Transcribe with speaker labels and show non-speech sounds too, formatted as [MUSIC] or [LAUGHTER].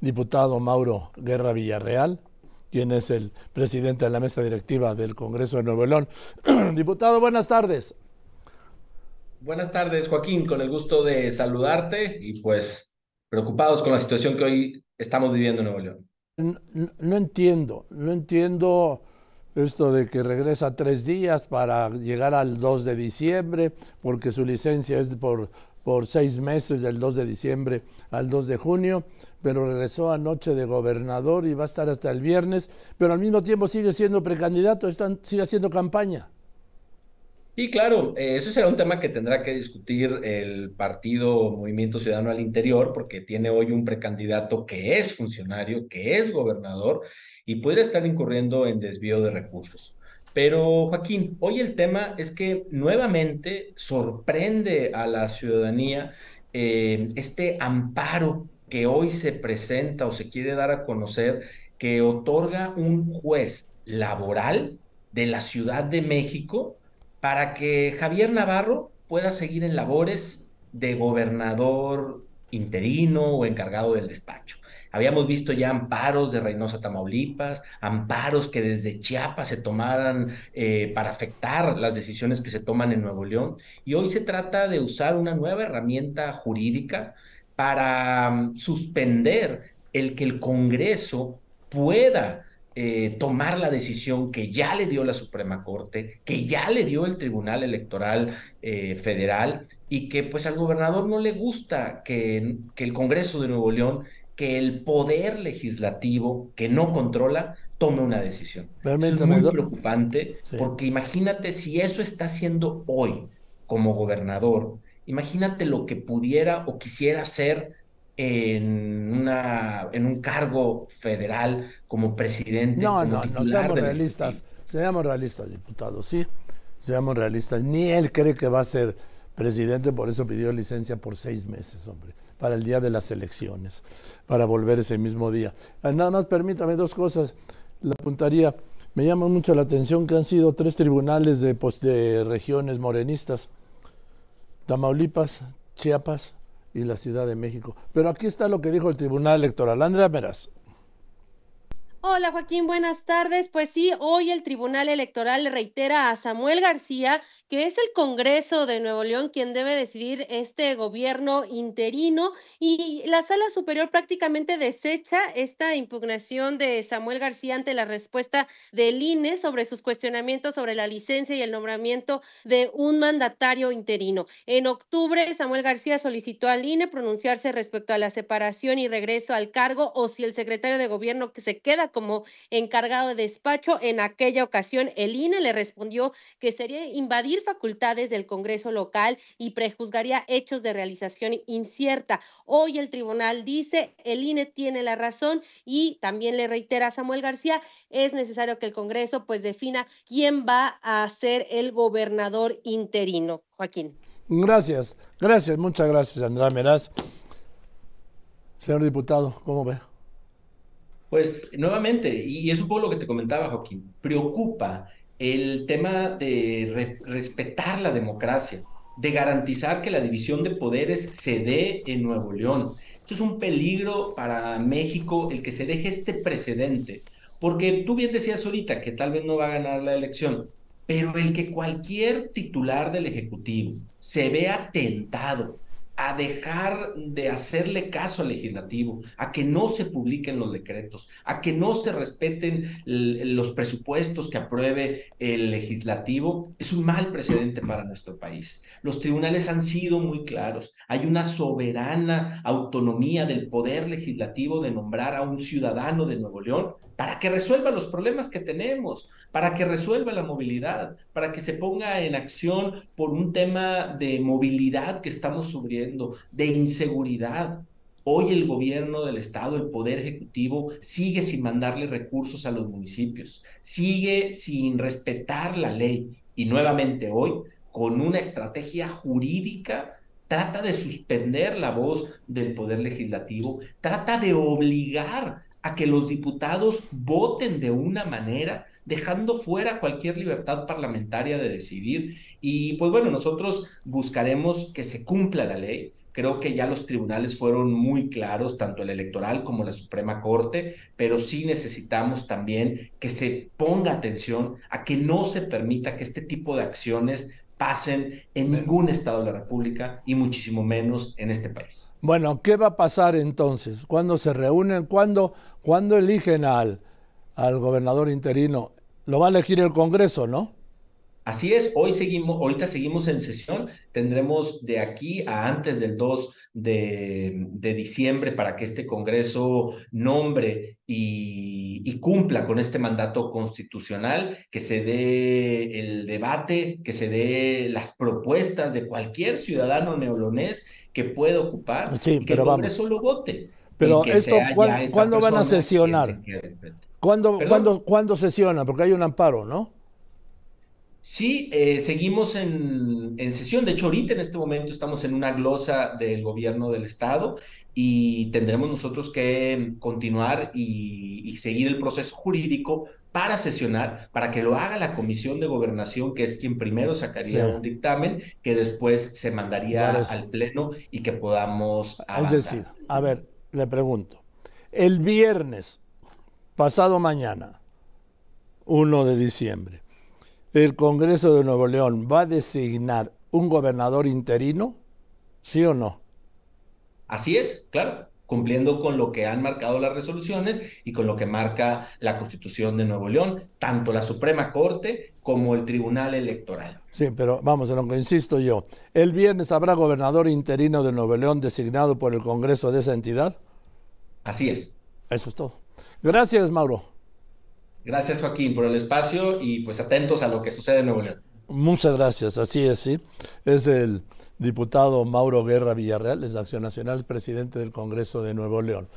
Speaker 1: diputado Mauro Guerra Villarreal, quien es el presidente de la mesa directiva del Congreso de Nuevo León. [CLEARS THROAT] diputado, buenas tardes.
Speaker 2: Buenas tardes, Joaquín, con el gusto de saludarte y pues preocupados con la situación que hoy estamos viviendo en Nuevo León.
Speaker 1: No, entiendo, no entiendo esto de que regresa tres días para llegar al 2 de diciembre, porque su licencia es por, por seis meses, del 2 de diciembre al 2 de junio, pero regresó anoche de gobernador y va a estar hasta el viernes, pero al mismo tiempo sigue siendo precandidato, sigue haciendo campaña.
Speaker 2: Y claro, eh, eso será un tema que tendrá que discutir el partido Movimiento Ciudadano al Interior, porque tiene hoy un precandidato que es funcionario, que es gobernador y podría estar incurriendo en desvío de recursos. Pero Joaquín, hoy el tema es que nuevamente sorprende a la ciudadanía eh, este amparo que hoy se presenta o se quiere dar a conocer que otorga un juez laboral de la Ciudad de México para que Javier Navarro pueda seguir en labores de gobernador interino o encargado del despacho. Habíamos visto ya amparos de Reynosa, Tamaulipas, amparos que desde Chiapas se tomaran eh, para afectar las decisiones que se toman en Nuevo León. Y hoy se trata de usar una nueva herramienta jurídica para mm, suspender el que el Congreso pueda eh, tomar la decisión que ya le dio la Suprema Corte, que ya le dio el Tribunal Electoral eh, Federal y que pues al gobernador no le gusta que, que el Congreso de Nuevo León, que el poder legislativo que no controla, tome una decisión. es muy preocupante porque imagínate si eso está haciendo hoy como gobernador, imagínate lo que pudiera o quisiera hacer en, una, en un cargo federal como presidente.
Speaker 1: No, no, no, seamos realistas, seamos realistas, diputados, sí, seamos realistas. Ni él cree que va a ser presidente, por eso pidió licencia por seis meses, hombre, para el día de las elecciones, para volver ese mismo día. Ah, nada más permítame dos cosas, la apuntaría. Me llama mucho la atención que han sido tres tribunales de, de regiones morenistas, Tamaulipas, Chiapas y la Ciudad de México. Pero aquí está lo que dijo el Tribunal Electoral. Andrea Meras.
Speaker 3: Hola Joaquín, buenas tardes. Pues sí, hoy el Tribunal Electoral le reitera a Samuel García que es el Congreso de Nuevo León quien debe decidir este gobierno interino y la Sala Superior prácticamente desecha esta impugnación de Samuel García ante la respuesta del INE sobre sus cuestionamientos sobre la licencia y el nombramiento de un mandatario interino. En octubre, Samuel García solicitó al INE pronunciarse respecto a la separación y regreso al cargo o si el secretario de gobierno que se queda como encargado de despacho. En aquella ocasión, el INE le respondió que sería invadir facultades del Congreso local y prejuzgaría hechos de realización incierta. Hoy el tribunal dice, el INE tiene la razón y también le reitera a Samuel García, es necesario que el Congreso pues defina quién va a ser el gobernador interino. Joaquín.
Speaker 1: Gracias, gracias, muchas gracias, Andrés Meraz. Señor diputado, ¿cómo ve?
Speaker 2: Pues nuevamente, y es un poco lo que te comentaba, Joaquín, preocupa el tema de respetar la democracia, de garantizar que la división de poderes se dé en Nuevo León. Esto es un peligro para México el que se deje este precedente, porque tú bien decías ahorita que tal vez no va a ganar la elección, pero el que cualquier titular del Ejecutivo se vea tentado a dejar de hacerle caso al legislativo, a que no se publiquen los decretos, a que no se respeten los presupuestos que apruebe el legislativo, es un mal precedente para nuestro país. Los tribunales han sido muy claros. Hay una soberana autonomía del poder legislativo de nombrar a un ciudadano de Nuevo León para que resuelva los problemas que tenemos, para que resuelva la movilidad, para que se ponga en acción por un tema de movilidad que estamos sufriendo, de inseguridad. Hoy el gobierno del estado, el poder ejecutivo, sigue sin mandarle recursos a los municipios, sigue sin respetar la ley y nuevamente hoy, con una estrategia jurídica, trata de suspender la voz del poder legislativo, trata de obligar a que los diputados voten de una manera, dejando fuera cualquier libertad parlamentaria de decidir. Y pues bueno, nosotros buscaremos que se cumpla la ley. Creo que ya los tribunales fueron muy claros, tanto el electoral como la Suprema Corte, pero sí necesitamos también que se ponga atención a que no se permita que este tipo de acciones pasen en ningún estado de la República y muchísimo menos en este país.
Speaker 1: Bueno, ¿qué va a pasar entonces? ¿Cuándo se reúnen? ¿Cuándo, ¿cuándo eligen al, al gobernador interino? Lo va a elegir el Congreso, ¿no?
Speaker 2: Así es, hoy seguimos, ahorita seguimos en sesión, tendremos de aquí a antes del 2 de, diciembre para que este Congreso nombre y, y, cumpla con este mandato constitucional, que se dé el debate, que se dé las propuestas de cualquier ciudadano neolonés que pueda ocupar
Speaker 1: sí,
Speaker 2: y que
Speaker 1: pero
Speaker 2: el Congreso lo vote.
Speaker 1: Pero esto, ¿cuándo, ¿cuándo van a sesionar? ¿Cuándo, ¿cuándo, ¿Cuándo sesiona? Porque hay un amparo, ¿no?
Speaker 2: Sí, eh, seguimos en, en, sesión. De hecho, ahorita en este momento estamos en una glosa del gobierno del estado y tendremos nosotros que continuar y, y, seguir el proceso jurídico para sesionar, para que lo haga la Comisión de Gobernación, que es quien primero sacaría sí. un dictamen, que después se mandaría al Pleno y que podamos
Speaker 1: avanzar. Es decir, a ver, le pregunto, el viernes, pasado mañana, 1 de diciembre, el Congreso de Nuevo León va a designar un gobernador interino, ¿sí o no?
Speaker 2: Así es, claro, cumpliendo con lo que han marcado las resoluciones y con lo que marca la Constitución de Nuevo León, tanto la Suprema Corte como el Tribunal Electoral.
Speaker 1: Sí, pero vamos, en lo que insisto yo, ¿el viernes habrá gobernador interino de Nuevo León designado por el Congreso de esa entidad?
Speaker 2: Así es.
Speaker 1: Eso es todo. Gracias, Mauro.
Speaker 2: Gracias, Joaquín, por el espacio y pues atentos a lo que sucede en Nuevo León.
Speaker 1: Muchas gracias, así es, sí. Es el diputado Mauro Guerra Villarreal, es de Acción Nacional, presidente del Congreso de Nuevo León.